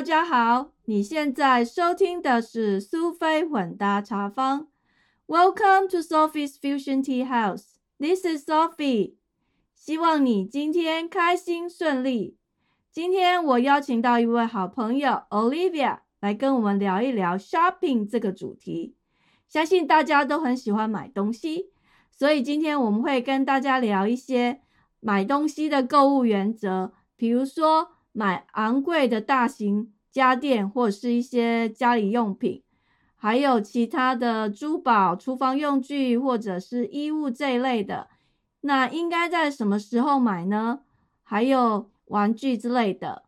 大家好，你现在收听的是苏菲混搭茶坊。Welcome to Sophie's Fusion Tea House. This is Sophie. 希望你今天开心顺利。今天我邀请到一位好朋友 Olivia 来跟我们聊一聊 shopping 这个主题。相信大家都很喜欢买东西，所以今天我们会跟大家聊一些买东西的购物原则，比如说买昂贵的大型家电或者是一些家里用品，还有其他的珠宝、厨房用具或者是衣物这一类的，那应该在什么时候买呢？还有玩具之类的，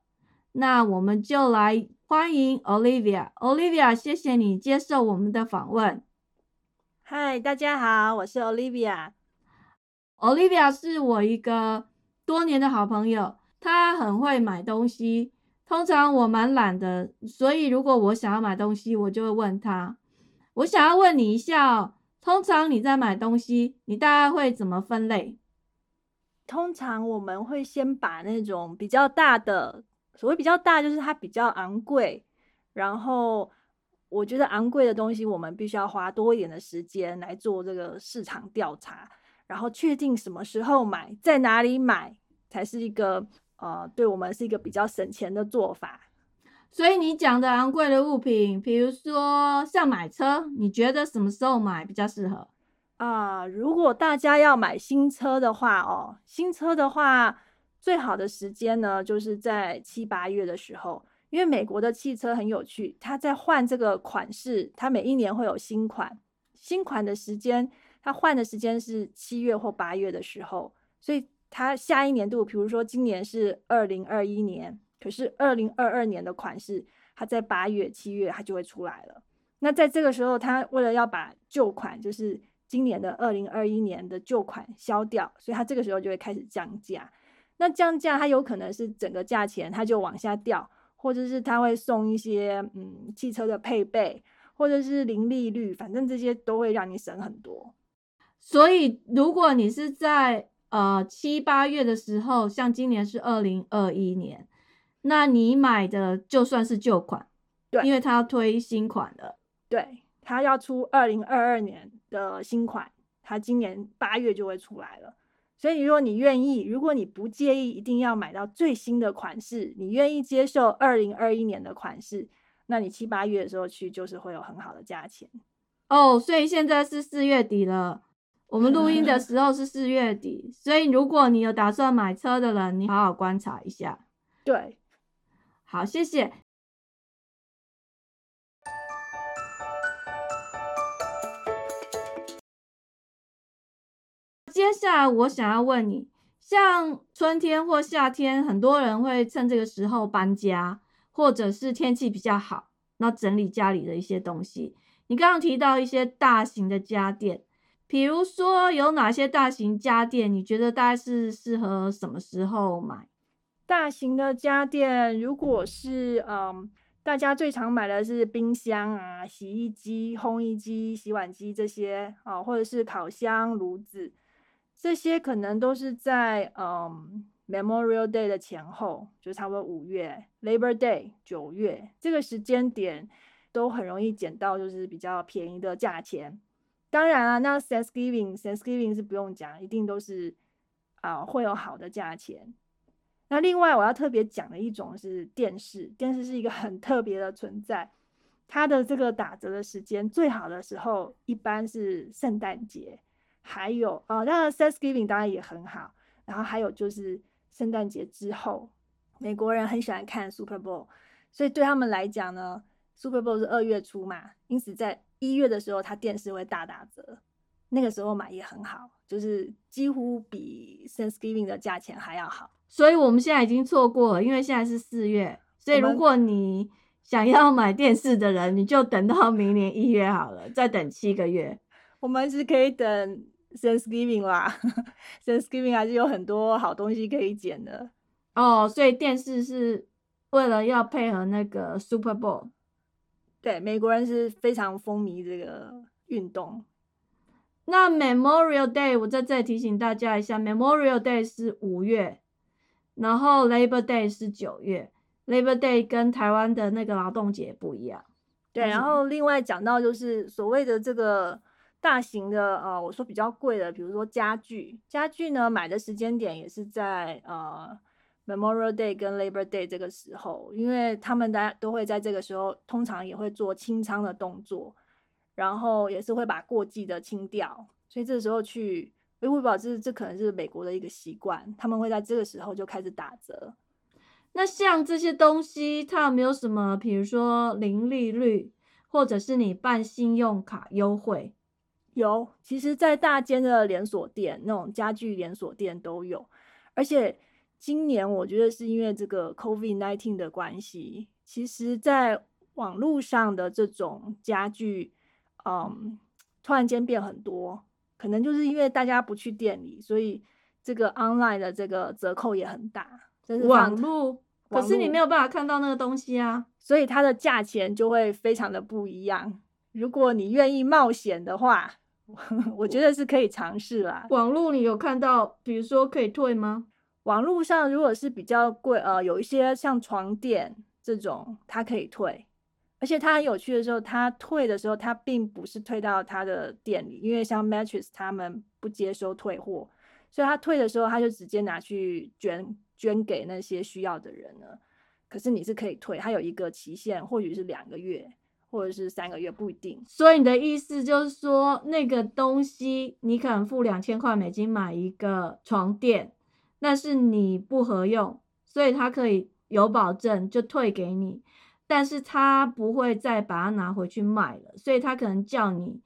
那我们就来欢迎 Olivia。Olivia，谢谢你接受我们的访问。嗨，大家好，我是 Olivia。Olivia 是我一个多年的好朋友，她很会买东西。通常我蛮懒的，所以如果我想要买东西，我就会问他。我想要问你一下哦，通常你在买东西，你大概会怎么分类？通常我们会先把那种比较大的，所谓比较大，就是它比较昂贵，然后。我觉得昂贵的东西，我们必须要花多一点的时间来做这个市场调查，然后确定什么时候买，在哪里买，才是一个呃，对我们是一个比较省钱的做法。所以你讲的昂贵的物品，比如说像买车，你觉得什么时候买比较适合？啊，如果大家要买新车的话，哦，新车的话，最好的时间呢，就是在七八月的时候。因为美国的汽车很有趣，它在换这个款式，它每一年会有新款，新款的时间，它换的时间是七月或八月的时候，所以它下一年度，比如说今年是二零二一年，可是二零二二年的款式，它在八月、七月它就会出来了。那在这个时候，它为了要把旧款，就是今年的二零二一年的旧款消掉，所以它这个时候就会开始降价。那降价，它有可能是整个价钱它就往下掉。或者是它会送一些嗯汽车的配备，或者是零利率，反正这些都会让你省很多。所以如果你是在呃七八月的时候，像今年是二零二一年，那你买的就算是旧款，对，因为它要推新款的，对它要出二零二二年的新款，它今年八月就会出来了。所以，如果你愿意，如果你不介意一定要买到最新的款式，你愿意接受二零二一年的款式，那你七八月的时候去就是会有很好的价钱哦。所以现在是四月底了，我们录音的 时候是四月底，所以如果你有打算买车的人，你好好观察一下。对，好，谢谢。接下来我想要问你，像春天或夏天，很多人会趁这个时候搬家，或者是天气比较好，那整理家里的一些东西。你刚刚提到一些大型的家电，比如说有哪些大型家电，你觉得大概是适合什么时候买？大型的家电，如果是嗯，大家最常买的是冰箱啊、洗衣机、烘衣机、洗碗机这些啊，或者是烤箱、炉子。这些可能都是在嗯 Memorial Day 的前后，就差不多五月 Labor Day 九月这个时间点，都很容易捡到就是比较便宜的价钱。当然啊，那 Thanksgiving Thanksgiving 是不用讲，一定都是啊会有好的价钱。那另外我要特别讲的一种是电视，电视是一个很特别的存在，它的这个打折的时间最好的时候一般是圣诞节。还有啊，那 Thanksgiving 当然也很好，然后还有就是圣诞节之后，美国人很喜欢看 Super Bowl，所以对他们来讲呢，Super Bowl 是二月初嘛，因此在一月的时候，它电视会大打折，那个时候买也很好，就是几乎比 Thanksgiving 的价钱还要好。所以我们现在已经错过了，因为现在是四月，所以如果你想要买电视的人，你就等到明年一月好了，再等七个月。我们是可以等。Thanksgiving 啦，Thanksgiving 还是有很多好东西可以捡的哦。所以电视是为了要配合那个 Super Bowl，对，美国人是非常风靡这个运动。那 Memorial Day 我在这里提醒大家一下，Memorial Day 是五月，然后 Labor Day 是九月。Labor Day 跟台湾的那个劳动节不一样。对，然后另外讲到就是所谓的这个大型的呃，我说比较贵的，比如说家具，家具呢买的时间点也是在呃 Memorial Day 跟 Labor Day 这个时候，因为他们大家都会在这个时候，通常也会做清仓的动作，然后也是会把过季的清掉，所以这时候去，维护保这这可能是美国的一个习惯，他们会在这个时候就开始打折。那像这些东西，它有没有什么，比如说零利率，或者是你办信用卡优惠？有，其实，在大间的连锁店，那种家具连锁店都有。而且今年我觉得是因为这个 COVID nineteen 的关系，其实在网络上的这种家具，嗯，突然间变很多，可能就是因为大家不去店里，所以这个 online 的这个折扣也很大。网络，可是你没有办法看到那个东西啊，所以它的价钱就会非常的不一样。如果你愿意冒险的话，我觉得是可以尝试啦。网络你有看到，比如说可以退吗？网络上如果是比较贵，呃，有一些像床垫这种，它可以退。而且它很有趣的时候，它退的时候，它并不是退到它的店里，因为像 Mattress 他们不接收退货，所以他退的时候，他就直接拿去捐。捐给那些需要的人了？可是你是可以退，它有一个期限，或许是两个月，或者是三个月，不一定。所以你的意思就是说，那个东西你可能付两千块美金买一个床垫，但是你不合用，所以他可以有保证就退给你，但是他不会再把它拿回去卖了，所以他可能叫你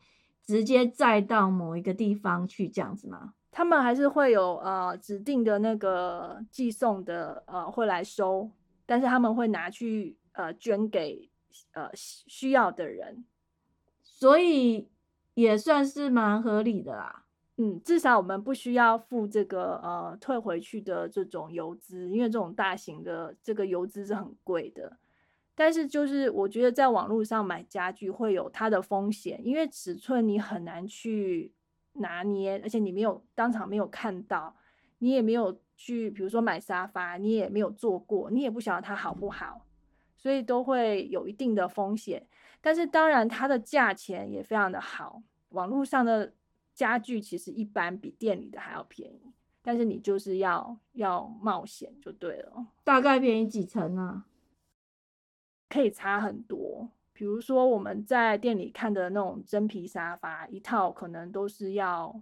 直接载到某一个地方去，这样子吗？他们还是会有呃指定的那个寄送的呃会来收，但是他们会拿去呃捐给呃需要的人，所以也算是蛮合理的啦。嗯，至少我们不需要付这个呃退回去的这种邮资，因为这种大型的这个邮资是很贵的。但是就是我觉得在网络上买家具会有它的风险，因为尺寸你很难去。拿捏，而且你没有当场没有看到，你也没有去，比如说买沙发，你也没有坐过，你也不晓得它好不好，所以都会有一定的风险。但是当然，它的价钱也非常的好。网络上的家具其实一般比店里的还要便宜，但是你就是要要冒险就对了。大概便宜几成啊？可以差很多。比如说我们在店里看的那种真皮沙发，一套可能都是要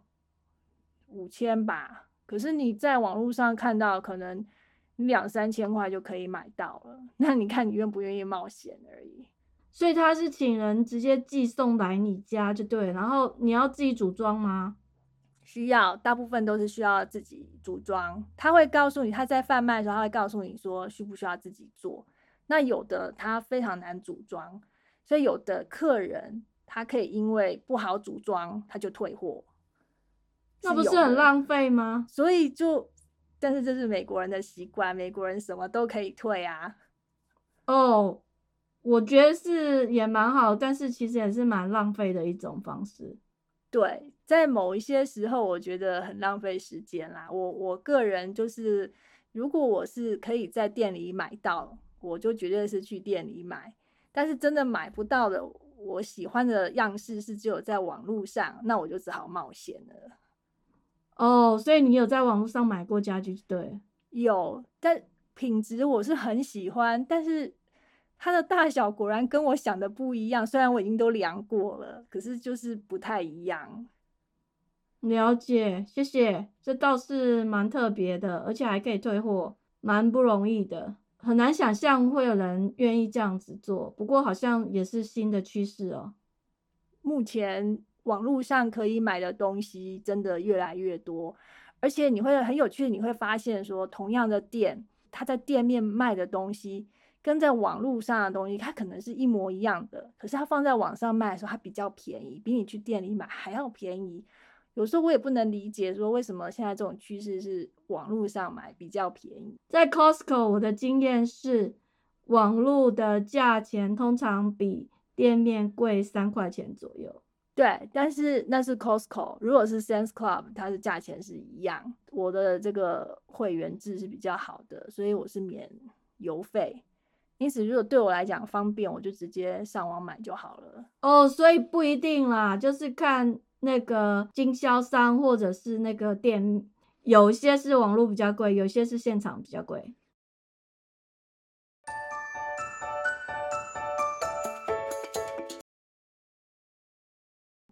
五千吧。可是你在网络上看到，可能两三千块就可以买到了。那你看你愿不愿意冒险而已。所以他是请人直接寄送来你家就对。然后你要自己组装吗？需要，大部分都是需要自己组装。他会告诉你，他在贩卖的时候，他会告诉你说需不需要自己做。那有的他非常难组装。所以有的客人他可以因为不好组装，他就退货，那不是很浪费吗？所以就，但是这是美国人的习惯，美国人什么都可以退啊。哦，我觉得是也蛮好，但是其实也是蛮浪费的一种方式。对，在某一些时候，我觉得很浪费时间啦。我我个人就是，如果我是可以在店里买到，我就绝对是去店里买。但是真的买不到的，我喜欢的样式是只有在网络上，那我就只好冒险了。哦，所以你有在网络上买过家具？对，有，但品质我是很喜欢，但是它的大小果然跟我想的不一样。虽然我已经都量过了，可是就是不太一样。了解，谢谢，这倒是蛮特别的，而且还可以退货，蛮不容易的。很难想象会有人愿意这样子做，不过好像也是新的趋势哦。目前网络上可以买的东西真的越来越多，而且你会很有趣，你会发现说，同样的店，它在店面卖的东西跟在网络上的东西，它可能是一模一样的，可是它放在网上卖的时候，它比较便宜，比你去店里买还要便宜。有时候我也不能理解，说为什么现在这种趋势是网络上买比较便宜。在 Costco，我的经验是，网络的价钱通常比店面贵三块钱左右。对，但是那是 Costco，如果是 Sense Club，它的价钱是一样。我的这个会员制是比较好的，所以我是免邮费。因此，如果对我来讲方便，我就直接上网买就好了。哦，所以不一定啦，就是看那个经销商或者是那个店，有些是网络比较贵，有些是现场比较贵。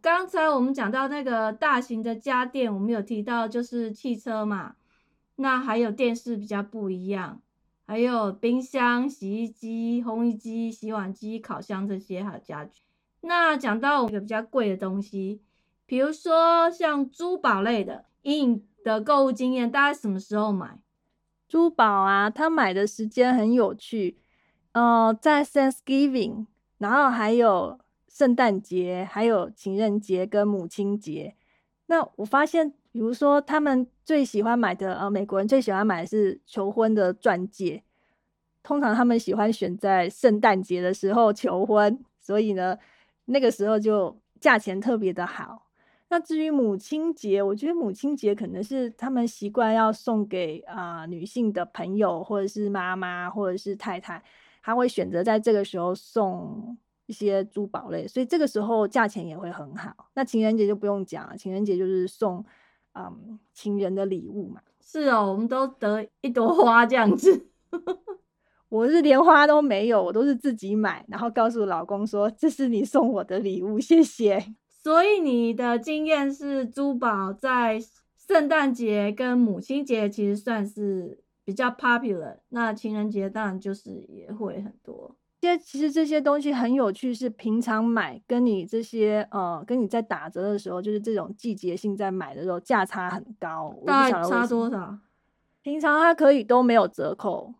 刚才我们讲到那个大型的家电，我们有提到就是汽车嘛，那还有电视比较不一样，还有冰箱、洗衣机、烘衣机、洗碗机、烤箱这些，还有家具。那讲到一个比较贵的东西，比如说像珠宝类的，以你的购物经验，大概什么时候买？珠宝啊，他买的时间很有趣，呃，在 Thanksgiving，然后还有。圣诞节、还有情人节跟母亲节，那我发现，比如说他们最喜欢买的，呃，美国人最喜欢买的是求婚的钻戒，通常他们喜欢选在圣诞节的时候求婚，所以呢，那个时候就价钱特别的好。那至于母亲节，我觉得母亲节可能是他们习惯要送给啊女性的朋友，或者是妈妈，或者是太太，他会选择在这个时候送。一些珠宝类，所以这个时候价钱也会很好。那情人节就不用讲了，情人节就是送嗯情人的礼物嘛。是哦，我们都得一朵花这样子。我是连花都没有，我都是自己买，然后告诉老公说这是你送我的礼物，谢谢。所以你的经验是，珠宝在圣诞节跟母亲节其实算是比较 popular，那情人节当然就是也会很多。些其实这些东西很有趣，是平常买跟你这些呃，跟你在打折的时候，就是这种季节性在买的时候，价差很高。大概差多少？平常它可以都没有折扣，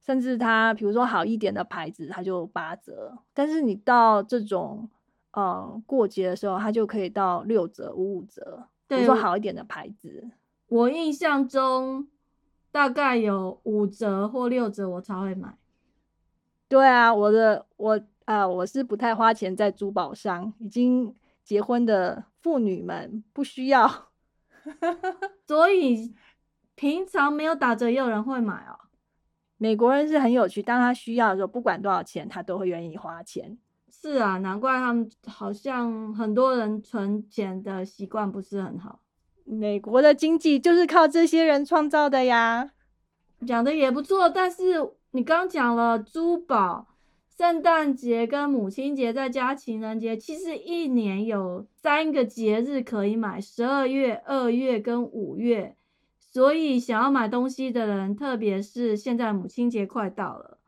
甚至它比如说好一点的牌子，它就八折。但是你到这种呃过节的时候，它就可以到六折、五五折。比如说好一点的牌子，我印象中大概有五折或六折，我才会买。对啊，我的我啊，我是不太花钱在珠宝上。已经结婚的妇女们不需要，所以平常没有打折，也有人会买哦。美国人是很有趣，当他需要的时候，不管多少钱，他都会愿意花钱。是啊，难怪他们好像很多人存钱的习惯不是很好。美国的经济就是靠这些人创造的呀。讲的也不错，但是。你刚讲了珠宝，圣诞节跟母亲节再加情人节，其实一年有三个节日可以买，十二月、二月跟五月。所以想要买东西的人，特别是现在母亲节快到了，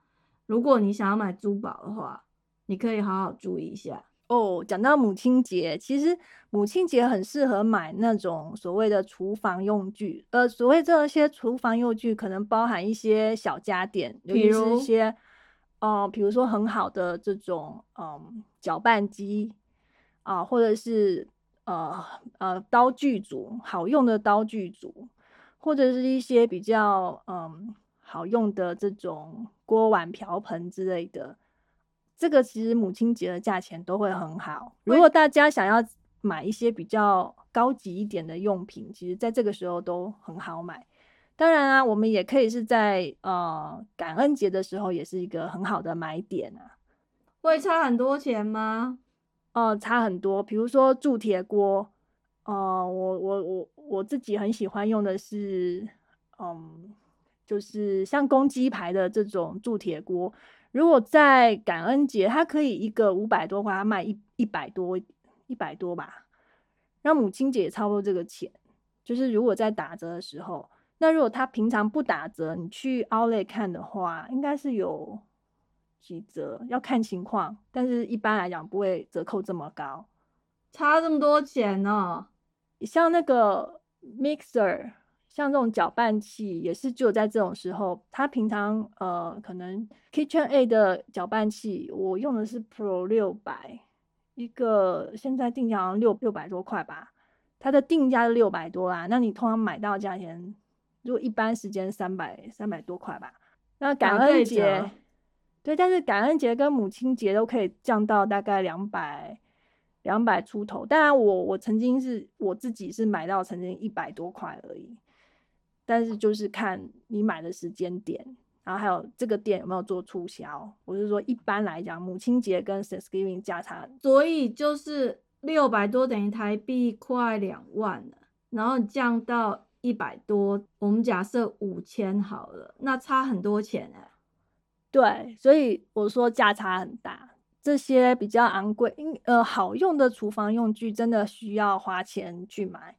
如果你想要买珠宝的话，你可以好好注意一下。哦，讲到母亲节，其实母亲节很适合买那种所谓的厨房用具。呃，所谓这些厨房用具，可能包含一些小家电，比如一些，呃，比如说很好的这种，嗯，搅拌机啊，或者是呃呃刀具组，好用的刀具组，或者是一些比较嗯好用的这种锅碗瓢盆之类的。这个其实母亲节的价钱都会很好。如果大家想要买一些比较高级一点的用品，其实在这个时候都很好买。当然啊，我们也可以是在呃感恩节的时候，也是一个很好的买点啊。会差很多钱吗？哦，差很多。比如说铸铁锅，哦，我我我我自己很喜欢用的是，嗯，就是像公鸡牌的这种铸铁锅。如果在感恩节，它可以一个五百多块，它卖一一百多，一百多吧。那母亲节也差不多这个钱。就是如果在打折的时候，那如果它平常不打折，你去 Outlet 看的话，应该是有几折，要看情况。但是一般来讲不会折扣这么高，差这么多钱呢？像那个 Mixer。像这种搅拌器也是只有在这种时候，它平常呃可能 Kitchen A 的搅拌器，我用的是 Pro 六百，一个现在定价好像六六百多块吧，它的定价是六百多啦。那你通常买到价钱，如果一般时间三百三百多块吧。那感恩节，对，但是感恩节跟母亲节都可以降到大概两百两百出头。当然我我曾经是我自己是买到曾经一百多块而已。但是就是看你买的时间点，然后还有这个店有没有做促销。我是说，一般来讲，母亲节跟 Thanksgiving 价差，所以就是六百多等于台币快两万了，然后降到一百多，我们假设五千好了，那差很多钱哎。对，所以我说价差很大。这些比较昂贵、呃好用的厨房用具，真的需要花钱去买。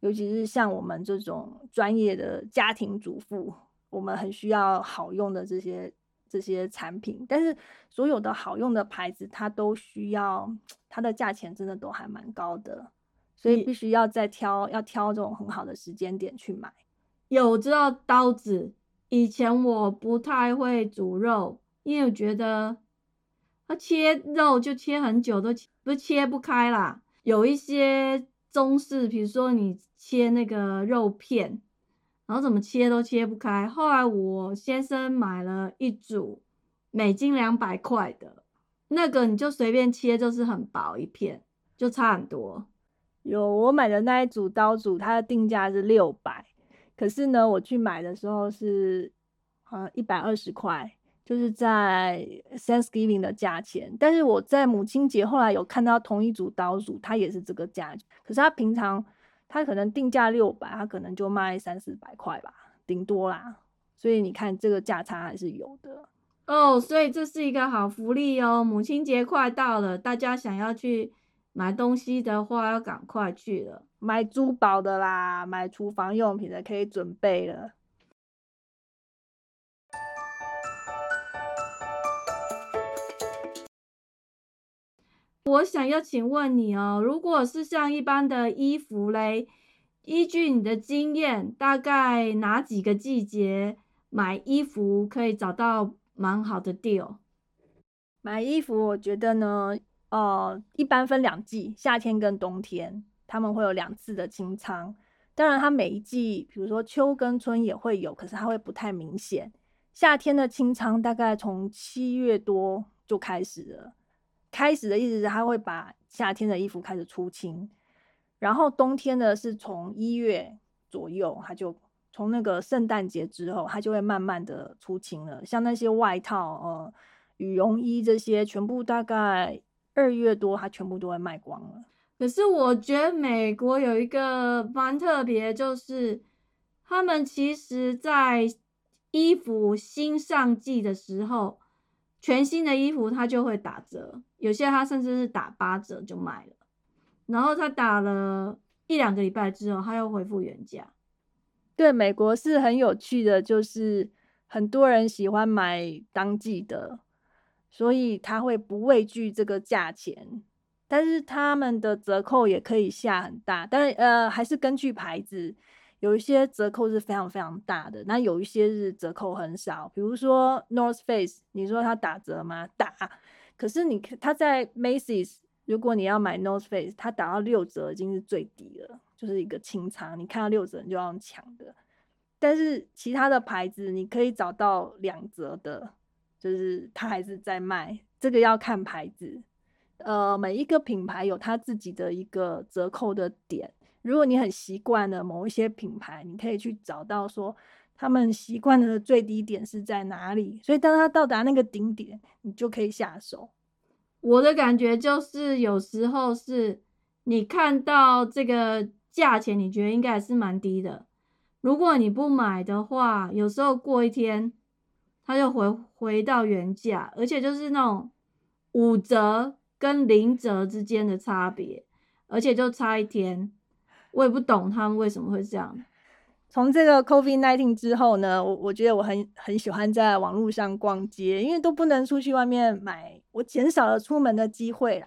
尤其是像我们这种专业的家庭主妇，我们很需要好用的这些这些产品。但是所有的好用的牌子，它都需要它的价钱真的都还蛮高的，所以必须要再挑，要挑这种很好的时间点去买。有知道刀子，以前我不太会煮肉，因为我觉得它切肉就切很久，都不切不开啦。有一些中式，比如说你。切那个肉片，然后怎么切都切不开。后来我先生买了一组每斤两百块的那个，你就随便切，就是很薄一片，就差很多。有我买的那一组刀组，它的定价是六百，可是呢，我去买的时候是好像一百二十块，就是在 Thanksgiving 的价钱。但是我在母亲节后来有看到同一组刀组，它也是这个价，可是它平常。它可能定价六百，它可能就卖三四百块吧，顶多啦。所以你看这个价差还是有的哦。所以这是一个好福利哦。母亲节快到了，大家想要去买东西的话，要赶快去了。买珠宝的啦，买厨房用品的可以准备了。我想要请问你哦，如果是像一般的衣服嘞，依据你的经验，大概哪几个季节买衣服可以找到蛮好的 deal？买衣服，我觉得呢，呃，一般分两季，夏天跟冬天，他们会有两次的清仓。当然，它每一季，比如说秋跟春也会有，可是它会不太明显。夏天的清仓大概从七月多就开始了。开始的意思是他会把夏天的衣服开始出清，然后冬天的是从一月左右，他就从那个圣诞节之后，他就会慢慢的出清了。像那些外套、呃羽绒衣这些，全部大概二月多，它全部都会卖光了。可是我觉得美国有一个蛮特别，就是他们其实在衣服新上季的时候。全新的衣服它就会打折，有些它甚至是打八折就卖了，然后它打了一两个礼拜之后，它又恢复原价。对，美国是很有趣的，就是很多人喜欢买当季的，所以他会不畏惧这个价钱，但是他们的折扣也可以下很大，但是呃还是根据牌子。有一些折扣是非常非常大的，那有一些是折扣很少。比如说 North Face，你说它打折吗？打。可是你它在 Macy's，如果你要买 North Face，它打到六折已经是最低了，就是一个清仓。你看到六折你就要抢的。但是其他的牌子你可以找到两折的，就是它还是在卖。这个要看牌子，呃，每一个品牌有它自己的一个折扣的点。如果你很习惯的某一些品牌，你可以去找到说他们习惯的最低点是在哪里，所以当他到达那个顶点，你就可以下手。我的感觉就是有时候是你看到这个价钱，你觉得应该还是蛮低的。如果你不买的话，有时候过一天，它就回回到原价，而且就是那种五折跟零折之间的差别，而且就差一天。我也不懂他们为什么会这样。从这个 COVID nineteen 之后呢，我我觉得我很很喜欢在网络上逛街，因为都不能出去外面买，我减少了出门的机会啦。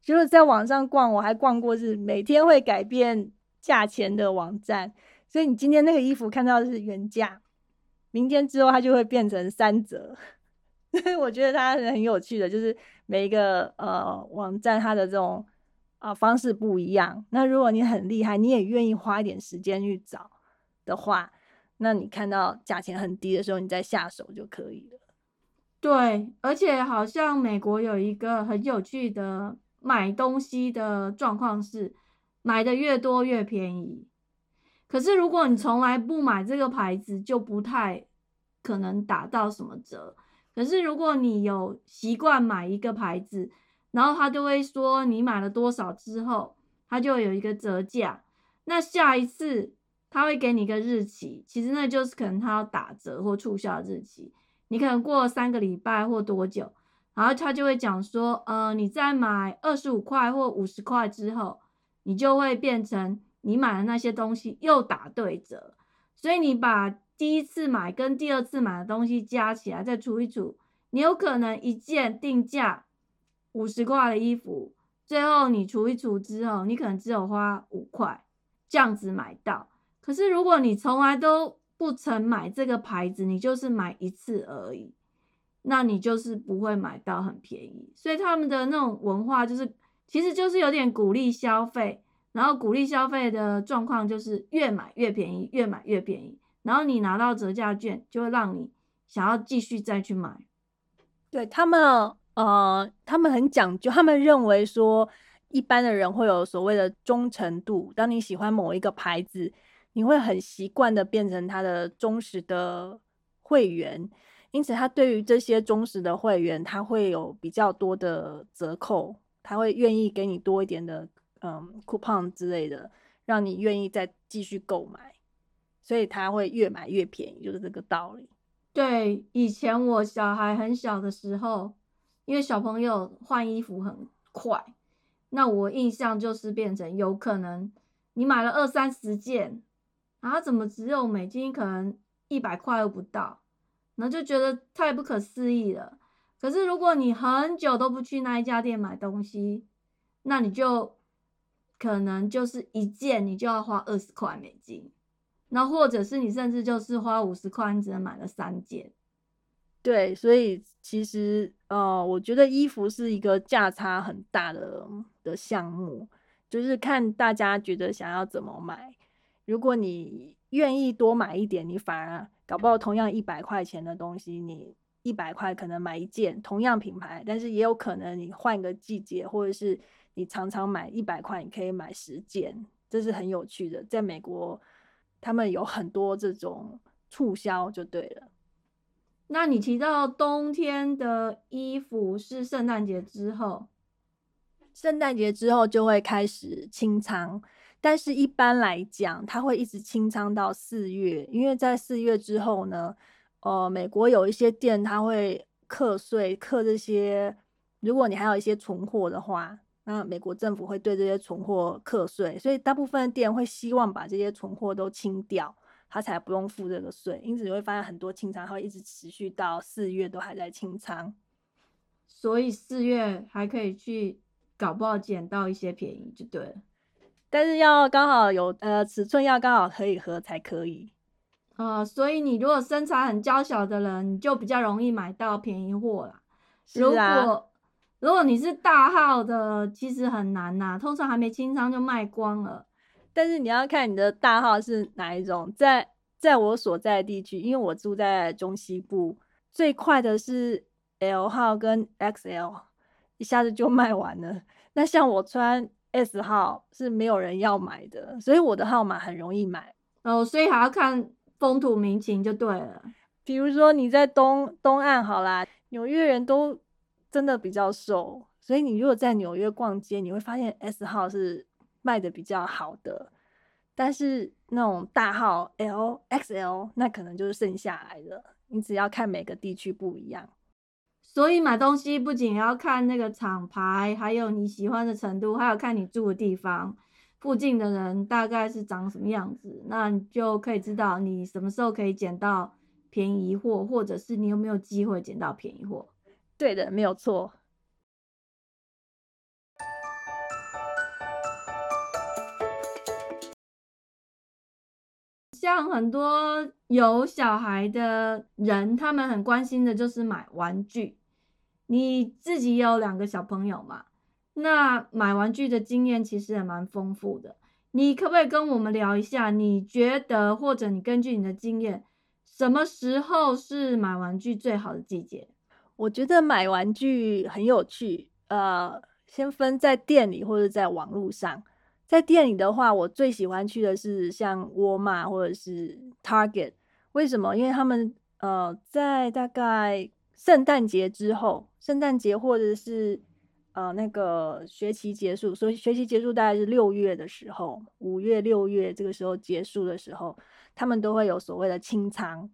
就是在网上逛，我还逛过是每天会改变价钱的网站，所以你今天那个衣服看到的是原价，明天之后它就会变成三折。所以我觉得它很有趣的，就是每一个呃网站它的这种。啊，方式不一样。那如果你很厉害，你也愿意花一点时间去找的话，那你看到价钱很低的时候，你再下手就可以了。对，而且好像美国有一个很有趣的买东西的状况是，买的越多越便宜。可是如果你从来不买这个牌子，就不太可能打到什么折。可是如果你有习惯买一个牌子，然后他就会说你买了多少之后，他就有一个折价。那下一次他会给你一个日期，其实那就是可能他要打折或促销日期。你可能过三个礼拜或多久，然后他就会讲说，呃，你再买二十五块或五十块之后，你就会变成你买的那些东西又打对折。所以你把第一次买跟第二次买的东西加起来再除一除，你有可能一件定价五十块的衣服，最后你除一除之后，你可能只有花五块这样子买到。可是如果你从来都不曾买这个牌子，你就是买一次而已，那你就是不会买到很便宜。所以他们的那种文化就是，其实就是有点鼓励消费，然后鼓励消费的状况就是越买越便宜，越买越便宜。然后你拿到折价券，就会让你想要继续再去买。对他们，呃，他们很讲究，他们认为说，一般的人会有所谓的忠诚度。当你喜欢某一个牌子。你会很习惯的变成他的忠实的会员，因此他对于这些忠实的会员，他会有比较多的折扣，他会愿意给你多一点的嗯 coupon 之类的，让你愿意再继续购买，所以他会越买越便宜，就是这个道理。对，以前我小孩很小的时候，因为小朋友换衣服很快，那我印象就是变成有可能你买了二三十件。然后怎么只有美金可能一百块都不到，然后就觉得太不可思议了。可是如果你很久都不去那一家店买东西，那你就可能就是一件你就要花二十块美金，那或者是你甚至就是花五十块，你只能买了三件。对，所以其实呃，我觉得衣服是一个价差很大的的项目，就是看大家觉得想要怎么买。如果你愿意多买一点，你反而搞不好同样一百块钱的东西，你一百块可能买一件同样品牌，但是也有可能你换个季节，或者是你常常买一百块，你可以买十件，这是很有趣的。在美国，他们有很多这种促销，就对了。那你提到冬天的衣服是圣诞节之后，圣诞节之后就会开始清仓。但是，一般来讲，它会一直清仓到四月，因为在四月之后呢，呃，美国有一些店它会课税，课这些。如果你还有一些存货的话，那美国政府会对这些存货课税，所以大部分店会希望把这些存货都清掉，他才不用付这个税。因此，你会发现很多清仓会一直持续到四月都还在清仓，所以四月还可以去搞不好捡到一些便宜，就对了。但是要刚好有呃尺寸要刚好可以合才可以，啊，所以你如果身材很娇小的人，你就比较容易买到便宜货啦。如果如果你是大号的，其实很难呐，通常还没清仓就卖光了。但是你要看你的大号是哪一种，在在我所在的地区，因为我住在中西部，最快的是 L 号跟 XL，一下子就卖完了。那像我穿。S 号是没有人要买的，所以我的号码很容易买哦，所以还要看风土民情就对了。比如说你在东东岸，好啦，纽约人都真的比较瘦，所以你如果在纽约逛街，你会发现 S 号是卖的比较好的，但是那种大号 L、XL 那可能就是剩下来的，你只要看每个地区不一样。所以买东西不仅要看那个厂牌，还有你喜欢的程度，还有看你住的地方，附近的人大概是长什么样子，那你就可以知道你什么时候可以捡到便宜货，或者是你有没有机会捡到便宜货。对的，没有错。像很多有小孩的人，他们很关心的就是买玩具。你自己有两个小朋友嘛？那买玩具的经验其实也蛮丰富的。你可不可以跟我们聊一下？你觉得或者你根据你的经验，什么时候是买玩具最好的季节？我觉得买玩具很有趣。呃，先分在店里或者在网络上。在店里的话，我最喜欢去的是像沃尔玛或者是 Target。为什么？因为他们呃，在大概圣诞节之后，圣诞节或者是呃那个学期结束，所以学期结束大概是六月的时候，五月、六月这个时候结束的时候，他们都会有所谓的清仓，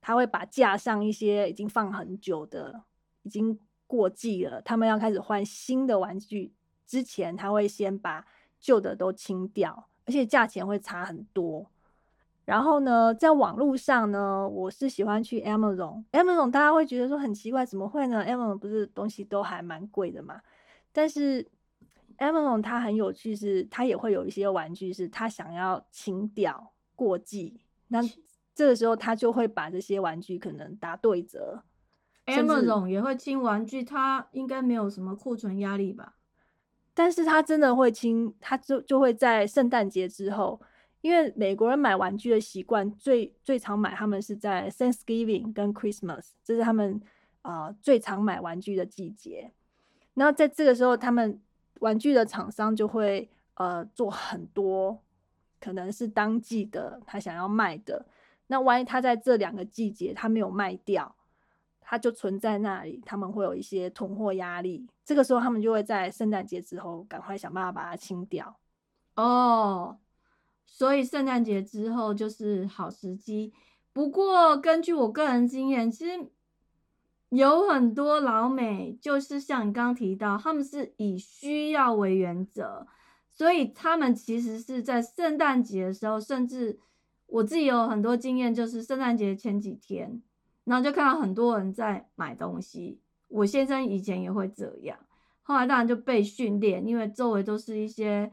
他会把架上一些已经放很久的、已经过季了，他们要开始换新的玩具之前，他会先把旧的都清掉，而且价钱会差很多。然后呢，在网络上呢，我是喜欢去 Amazon。Amazon 大家会觉得说很奇怪，怎么会呢？Amazon 不是东西都还蛮贵的嘛？但是 Amazon 它很有趣，是它也会有一些玩具是它想要清掉过季，那这个时候它就会把这些玩具可能打对折。Amazon 也会清玩具，它应该没有什么库存压力吧？但是他真的会清，他就就会在圣诞节之后。因为美国人买玩具的习惯，最最常买他们是在 Thanksgiving 跟 Christmas，这是他们啊最常买玩具的季节。然后在这个时候，他们玩具的厂商就会呃做很多，可能是当季的他想要卖的。那万一他在这两个季节他没有卖掉，他就存在那里，他们会有一些囤货压力。这个时候，他们就会在圣诞节之后赶快想办法把它清掉。哦。所以圣诞节之后就是好时机。不过根据我个人经验，其实有很多老美就是像你刚刚提到，他们是以需要为原则，所以他们其实是在圣诞节的时候，甚至我自己有很多经验，就是圣诞节前几天，然后就看到很多人在买东西。我先生以前也会这样，后来当然就被训练，因为周围都是一些。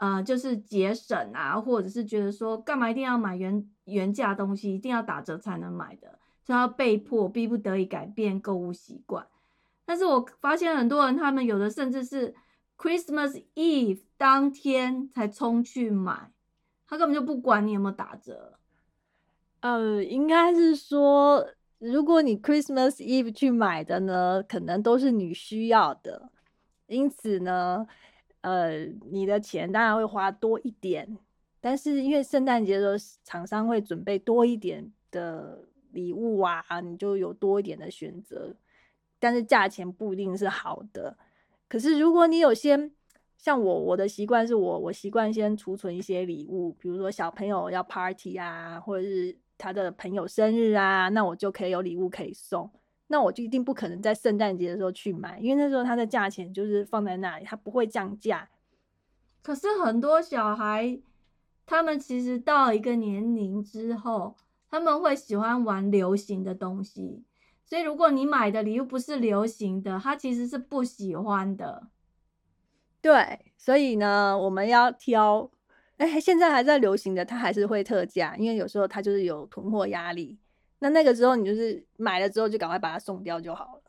呃，就是节省啊，或者是觉得说干嘛一定要买原原价东西，一定要打折才能买的，就要被迫逼不得已改变购物习惯。但是我发现很多人，他们有的甚至是 Christmas Eve 当天才冲去买，他根本就不管你有没有打折。呃，应该是说，如果你 Christmas Eve 去买的呢，可能都是你需要的，因此呢。呃，你的钱当然会花多一点，但是因为圣诞节的时候，厂商会准备多一点的礼物啊，你就有多一点的选择，但是价钱不一定是好的。可是如果你有先像我，我的习惯是我我习惯先储存一些礼物，比如说小朋友要 party 啊，或者是他的朋友生日啊，那我就可以有礼物可以送。那我就一定不可能在圣诞节的时候去买，因为那时候它的价钱就是放在那里，它不会降价。可是很多小孩，他们其实到一个年龄之后，他们会喜欢玩流行的东西，所以如果你买的礼物不是流行的，他其实是不喜欢的。对，所以呢，我们要挑，哎，现在还在流行的，它还是会特价，因为有时候它就是有囤货压力。那那个时候你就是买了之后就赶快把它送掉就好了，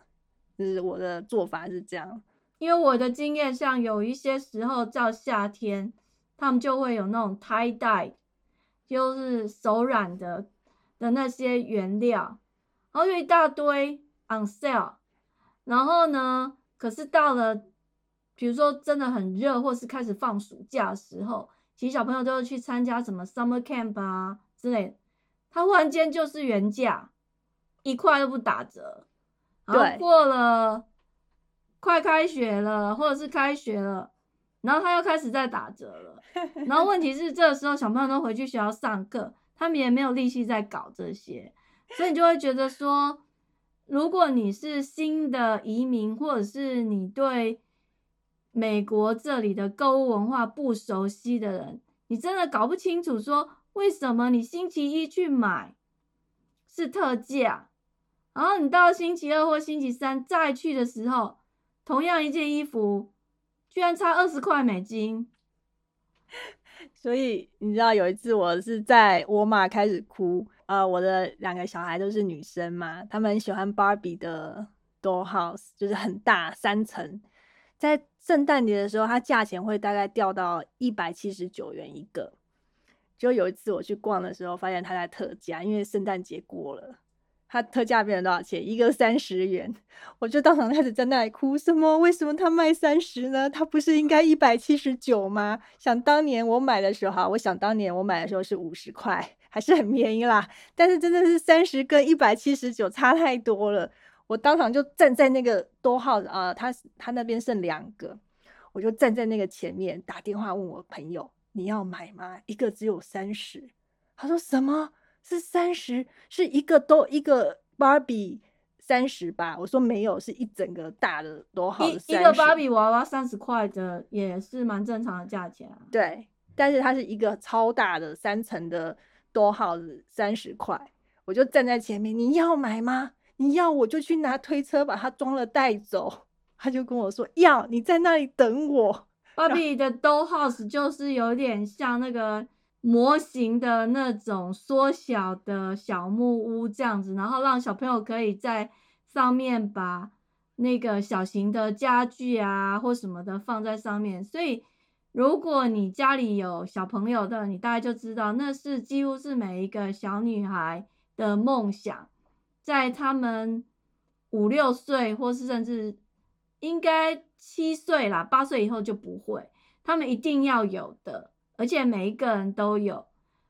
就是我的做法是这样。因为我的经验，像有一些时候到夏天，他们就会有那种 tie dye，就是手染的的那些原料，然后有一大堆 on sale。然后呢，可是到了比如说真的很热，或是开始放暑假的时候，其实小朋友都要去参加什么 summer camp 啊之类。他忽然间就是原价，一块都不打折。然后过了快开学了，或者是开学了，然后他又开始在打折了。然后问题是，这个时候小朋友都回去学校上课，他们也没有力气在搞这些，所以你就会觉得说，如果你是新的移民，或者是你对美国这里的购物文化不熟悉的人，你真的搞不清楚说。为什么你星期一去买是特价，然后你到星期二或星期三再去的时候，同样一件衣服居然差二十块美金？所以你知道有一次我是在沃尔玛开始哭，呃，我的两个小孩都是女生嘛，他们喜欢芭比的 doll house，就是很大三层，在圣诞节的时候，它价钱会大概掉到一百七十九元一个。就有一次我去逛的时候，发现它在特价，因为圣诞节过了，它特价变成多少钱？一个三十元，我就当场开始在那里哭，什么？为什么它卖三十呢？它不是应该一百七十九吗？想当年我买的时候，哈，我想当年我买的时候是五十块，还是很便宜啦。但是真的是三十跟一百七十九差太多了，我当场就站在那个多号啊，他他那边剩两个，我就站在那个前面打电话问我朋友，你要买吗？一个只有三十，他说什么是三十？是一个都一个芭比。三十吧，我说没有，是一整个大的多号。一一个芭比娃娃三十块的也是蛮正常的价钱啊。对，但是它是一个超大的三层的多号的三十块，我就站在前面，你要买吗？你要我就去拿推车把它装了带走。他就跟我说要，你在那里等我。芭比的 doll house 就是有点像那个。模型的那种缩小的小木屋这样子，然后让小朋友可以在上面把那个小型的家具啊或什么的放在上面。所以，如果你家里有小朋友的，你大概就知道，那是几乎是每一个小女孩的梦想，在他们五六岁，或是甚至应该七岁啦，八岁以后就不会，他们一定要有的。而且每一个人都有，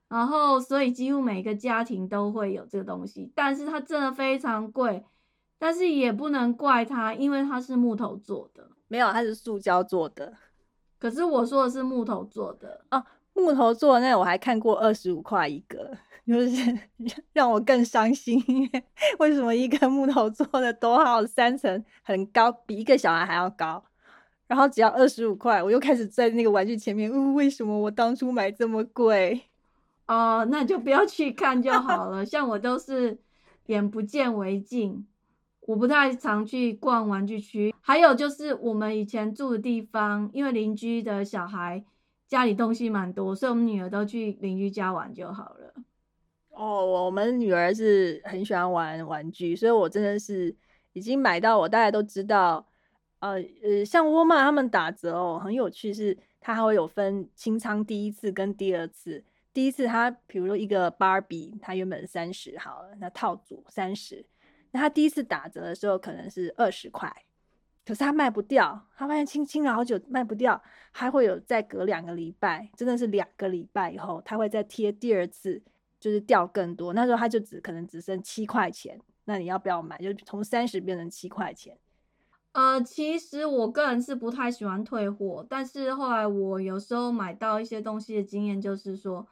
然后所以几乎每个家庭都会有这个东西，但是它真的非常贵，但是也不能怪它，因为它是木头做的，没有，它是塑胶做的。可是我说的是木头做的哦，木头做的那我还看过二十五块一个，就是 让我更伤心，因为为什么一个木头做的多好，三层很高，比一个小孩还要高。然后只要二十五块，我又开始在那个玩具前面，呜，为什么我当初买这么贵？哦，那就不要去看就好了。像我都是眼不见为净，我不太常去逛玩具区。还有就是我们以前住的地方，因为邻居的小孩家里东西蛮多，所以我们女儿都去邻居家玩就好了。哦，我们女儿是很喜欢玩玩具，所以我真的是已经买到，我大概都知道。呃呃，像沃尔玛他们打折哦，很有趣，是它还会有分清仓第一次跟第二次。第一次它，比如说一个芭比，它原本三十好了，那套组三十，那它第一次打折的时候可能是二十块，可是它卖不掉，它发现清清了好久卖不掉，还会有再隔两个礼拜，真的是两个礼拜以后，它会再贴第二次，就是掉更多，那时候它就只可能只剩七块钱，那你要不要买？就从三十变成七块钱。呃，其实我个人是不太喜欢退货，但是后来我有时候买到一些东西的经验就是说，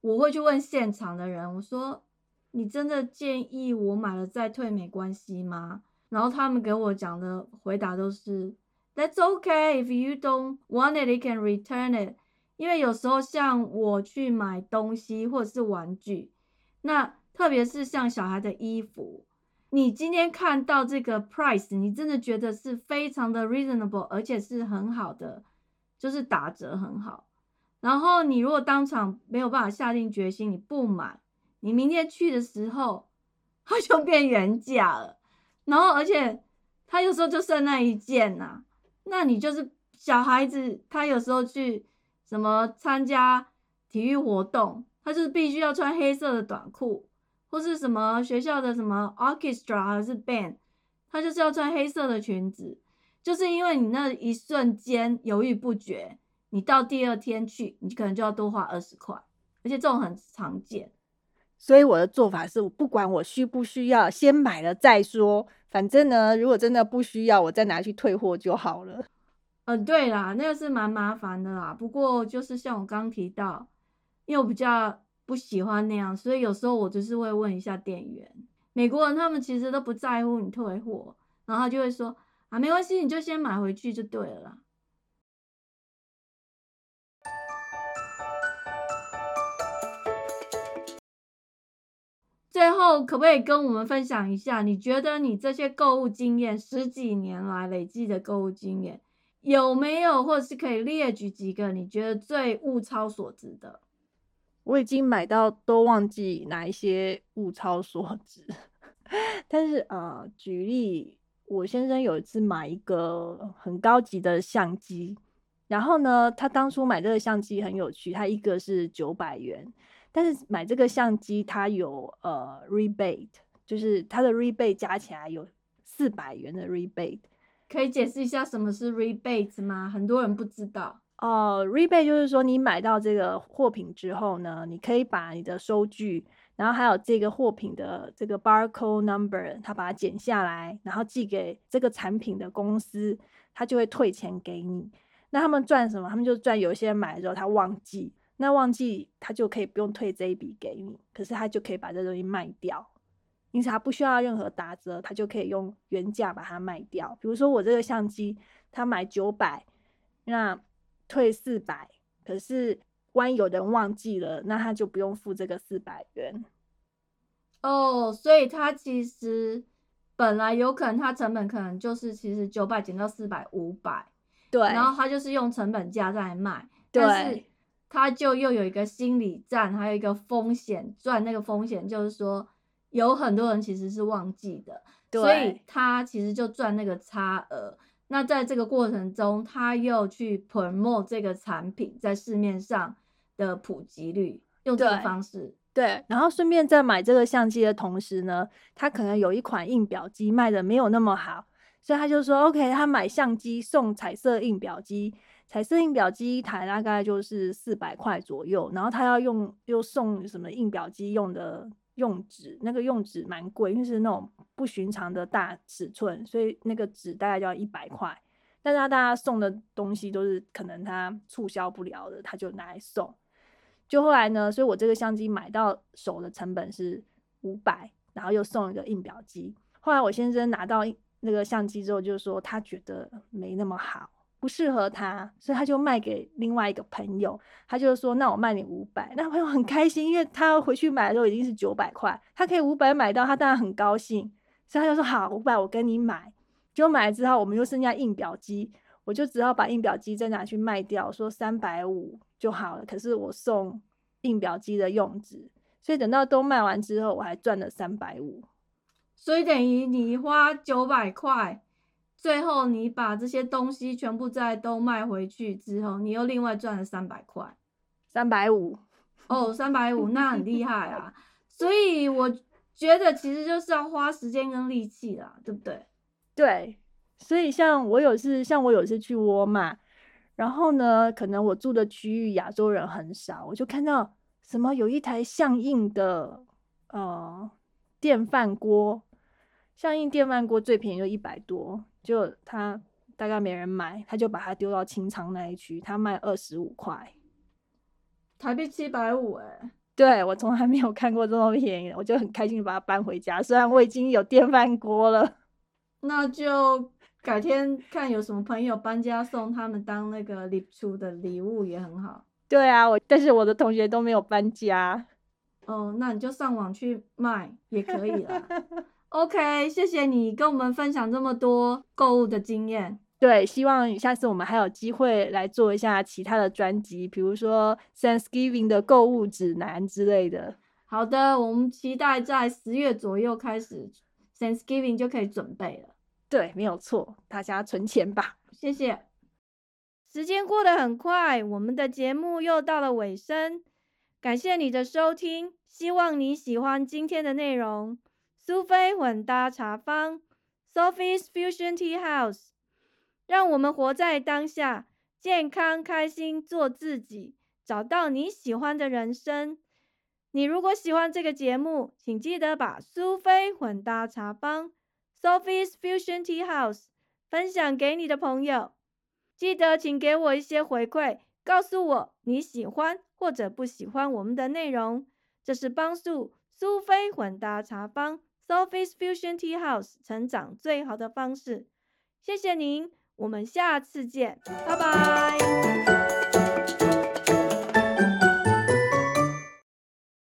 我会去问现场的人，我说你真的建议我买了再退没关系吗？然后他们给我讲的回答都是 That's okay if you don't want it, you can return it。因为有时候像我去买东西或者是玩具，那特别是像小孩的衣服。你今天看到这个 price，你真的觉得是非常的 reasonable，而且是很好的，就是打折很好。然后你如果当场没有办法下定决心，你不买，你明天去的时候，它就变原价了。然后而且他有时候就剩那一件呐，那你就是小孩子，他有时候去什么参加体育活动，他就是必须要穿黑色的短裤。或是什么学校的什么 orchestra 还是 band，他就是要穿黑色的裙子，就是因为你那一瞬间犹豫不决，你到第二天去，你可能就要多花二十块，而且这种很常见。所以我的做法是，不管我需不需要，先买了再说，反正呢，如果真的不需要，我再拿去退货就好了。嗯，对啦，那个是蛮麻烦的啦。不过就是像我刚提到，因为我比较。不喜欢那样，所以有时候我就是会问一下店员。美国人他们其实都不在乎你退货，然后就会说啊，没关系，你就先买回去就对了啦。最后，可不可以跟我们分享一下，你觉得你这些购物经验十几年来累积的购物经验，有没有或者是可以列举几个你觉得最物超所值的？我已经买到都忘记哪一些物超所值，但是呃，举例，我先生有一次买一个很高级的相机，然后呢，他当初买这个相机很有趣，他一个是九百元，但是买这个相机它有呃 rebate，就是它的 rebate 加起来有四百元的 rebate，可以解释一下什么是 rebate 吗？很多人不知道。哦，rebate 就是说你买到这个货品之后呢，你可以把你的收据，然后还有这个货品的这个 barcode number，它把它剪下来，然后寄给这个产品的公司，他就会退钱给你。那他们赚什么？他们就赚有些人买了之后他忘记，那忘记他就可以不用退这一笔给你，可是他就可以把这东西卖掉，因此他不需要任何打折，他就可以用原价把它卖掉。比如说我这个相机，他买九百，那退四百，可是万一有人忘记了，那他就不用付这个四百元。哦，所以他其实本来有可能他成本可能就是其实九百减到四百五百，对，然后他就是用成本价在卖，但是他就又有一个心理战，还有一个风险赚那个风险，就是说有很多人其实是忘记的，所以他其实就赚那个差额。那在这个过程中，他又去 promote 这个产品在市面上的普及率，用这个方式，对，然后顺便在买这个相机的同时呢，他可能有一款印表机卖的没有那么好，所以他就说 OK，他买相机送彩色印表机，彩色印表机一台大概就是四百块左右，然后他要用又送什么印表机用的。用纸那个用纸蛮贵，因为是那种不寻常的大尺寸，所以那个纸大概就要一百块。但是他大家送的东西都是可能他促销不了的，他就拿来送。就后来呢，所以我这个相机买到手的成本是五百，然后又送一个印表机。后来我先生拿到那个相机之后，就说他觉得没那么好。不适合他，所以他就卖给另外一个朋友。他就说：“那我卖你五百。”那朋友很开心，因为他回去买的时候已经是九百块，他可以五百买到，他当然很高兴。所以他就说：“好，五百我跟你买。”结果买了之后，我们又剩下印表机，我就只好把印表机再拿去卖掉，说三百五就好了。可是我送印表机的用纸，所以等到都卖完之后，我还赚了三百五。所以等于你花九百块。最后你把这些东西全部再都卖回去之后，你又另外赚了三百块，三百五哦，三百五那很厉害啊！所以我觉得其实就是要花时间跟力气啦，对不对？对，所以像我有次，像我有次去沃尔玛，然后呢，可能我住的区域亚洲人很少，我就看到什么有一台相应的呃电饭锅，相应电饭锅最便宜就一百多。就他大概没人买，他就把它丢到清仓那一区，他卖二十五块，台币七百五哎，对我从来没有看过这么便宜，我就很开心把它搬回家。虽然我已经有电饭锅了，那就改天看有什么朋友搬家送他们当那个礼出的礼物也很好。对啊，我但是我的同学都没有搬家，哦，那你就上网去卖也可以了。OK，谢谢你跟我们分享这么多购物的经验。对，希望下次我们还有机会来做一下其他的专辑，比如说 Thanksgiving 的购物指南之类的。好的，我们期待在十月左右开始 Thanksgiving 就可以准备了。对，没有错，大家存钱吧。谢谢。时间过得很快，我们的节目又到了尾声。感谢你的收听，希望你喜欢今天的内容。苏菲混搭茶坊，Sophie's Fusion Tea House，让我们活在当下，健康开心做自己，找到你喜欢的人生。你如果喜欢这个节目，请记得把苏菲混搭茶坊，Sophie's Fusion Tea House 分享给你的朋友。记得请给我一些回馈，告诉我你喜欢或者不喜欢我们的内容，这是帮助苏菲混搭茶坊。Sophie's Fusion Tea House 成长最好的方式，谢谢您，我们下次见，拜拜。